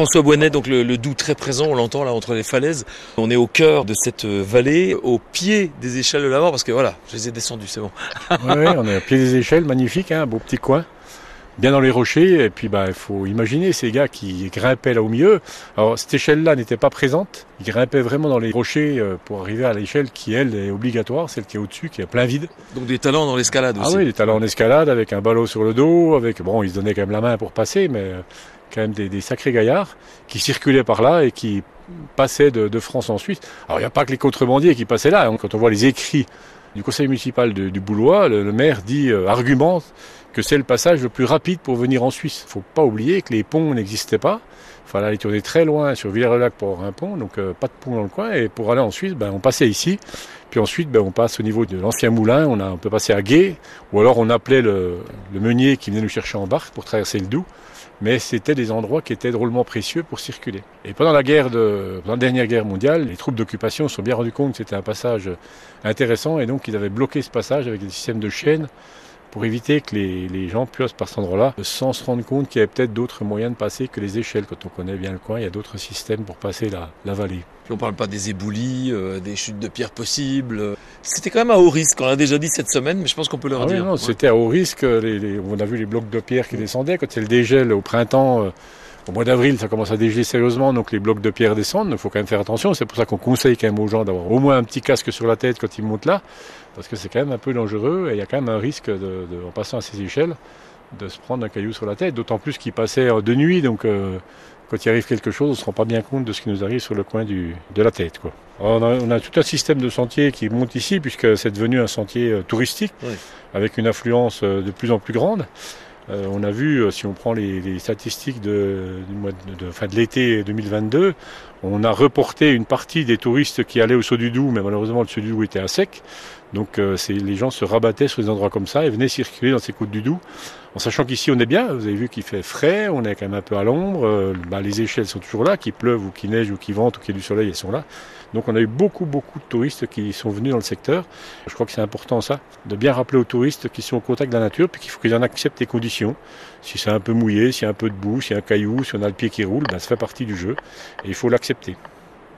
François Boinet, donc le, doux très présent, on l'entend là entre les falaises. On est au cœur de cette vallée, au pied des échelles de la mort, parce que voilà, je les ai descendues, c'est bon. oui, on est au pied des échelles, magnifique, hein, beau petit coin bien dans les rochers. Et puis, bah, il faut imaginer ces gars qui grimpaient là au milieu. Alors, cette échelle-là n'était pas présente. Ils grimpaient vraiment dans les rochers euh, pour arriver à l'échelle qui, elle, est obligatoire, celle qui est au-dessus, qui est plein vide. Donc des talents dans l'escalade ah aussi. Ah oui, des talents en escalade avec un ballot sur le dos, avec, bon, ils se donnaient quand même la main pour passer, mais euh, quand même des, sacrés gaillards qui circulaient par là et qui passaient de, France en Suisse. Alors, il n'y a pas que les contrebandiers qui passaient là. Hein. Quand on voit les écrits du conseil municipal du Boulois, le, maire dit, euh, argumente, que c'est le passage le plus rapide pour venir en Suisse. Il ne faut pas oublier que les ponts n'existaient pas. Il fallait aller tourner très loin sur Villers-le-Lac pour avoir un pont, donc euh, pas de pont dans le coin. Et pour aller en Suisse, ben, on passait ici. Puis ensuite, ben, on passe au niveau de l'ancien moulin, on, peut passer à Gué, ou alors on appelait le, le meunier qui venait nous chercher en barque pour traverser le Doubs mais c'était des endroits qui étaient drôlement précieux pour circuler. Et pendant la guerre de, pendant la dernière guerre mondiale, les troupes d'occupation se sont bien rendues compte que c'était un passage intéressant et donc ils avaient bloqué ce passage avec des systèmes de chaînes pour éviter que les, gens puissent par cet endroit-là, sans se rendre compte qu'il y avait peut-être d'autres moyens de passer que les échelles. Quand on connaît bien le coin, il y a d'autres systèmes pour passer la, la vallée. On parle pas des éboulis, euh, des chutes de pierres possibles. C'était quand même à haut risque, on l'a déjà dit cette semaine, mais je pense qu'on peut le ah redire. non, c'était à haut risque. on a vu les blocs de pierre qui descendaient. Quand c'est le dégel au printemps, euh, au mois d'avril, ça commence à dégeler sérieusement, donc les blocs de pierre descendent. Il faut quand même faire attention. C'est pour ça qu'on conseille quand même aux gens d'avoir au moins un petit casque sur la tête quand ils montent là parce que c'est quand même un peu dangereux et il y a quand même un risque, de, en passant à ces échelles, de se prendre un caillou sur la tête, d'autant plus qu'il passait de nuit, donc euh, quand il arrive quelque chose, on ne se rend pas bien compte de ce qui nous arrive sur le coin du, de la tête. Quoi. On, a, tout un système de sentiers qui monte ici, puisque c'est devenu un sentier euh, touristique, avec une affluence euh, de plus en plus grande. On a vu, si on prend les, statistiques de, de, fin de l'été 2022, on a reporté une partie des touristes qui allaient au Saut du Doubs, mais malheureusement le Saut du Doubs était à sec. Donc euh, les gens se rabattaient sur des endroits comme ça et venaient circuler dans ces côtes du Doubs, en sachant qu'ici on est bien, vous avez vu qu'il fait frais, on est quand même un peu à l'ombre, euh, bah, les échelles sont toujours là, qu'il pleuve ou qu'il neige ou qu'il vente ou qu'il y ait du soleil, elles sont là. Donc on a eu beaucoup beaucoup de touristes qui sont venus dans le secteur. Je crois que c'est important ça, de bien rappeler aux touristes qui sont au contact de la nature, puis qu'il faut qu'ils en acceptent les conditions. Si c'est un peu mouillé, s'il y a un peu de boue, s'il y a un caillou, si on a le pied qui roule, ben, ça fait partie du jeu et il faut l'accepter.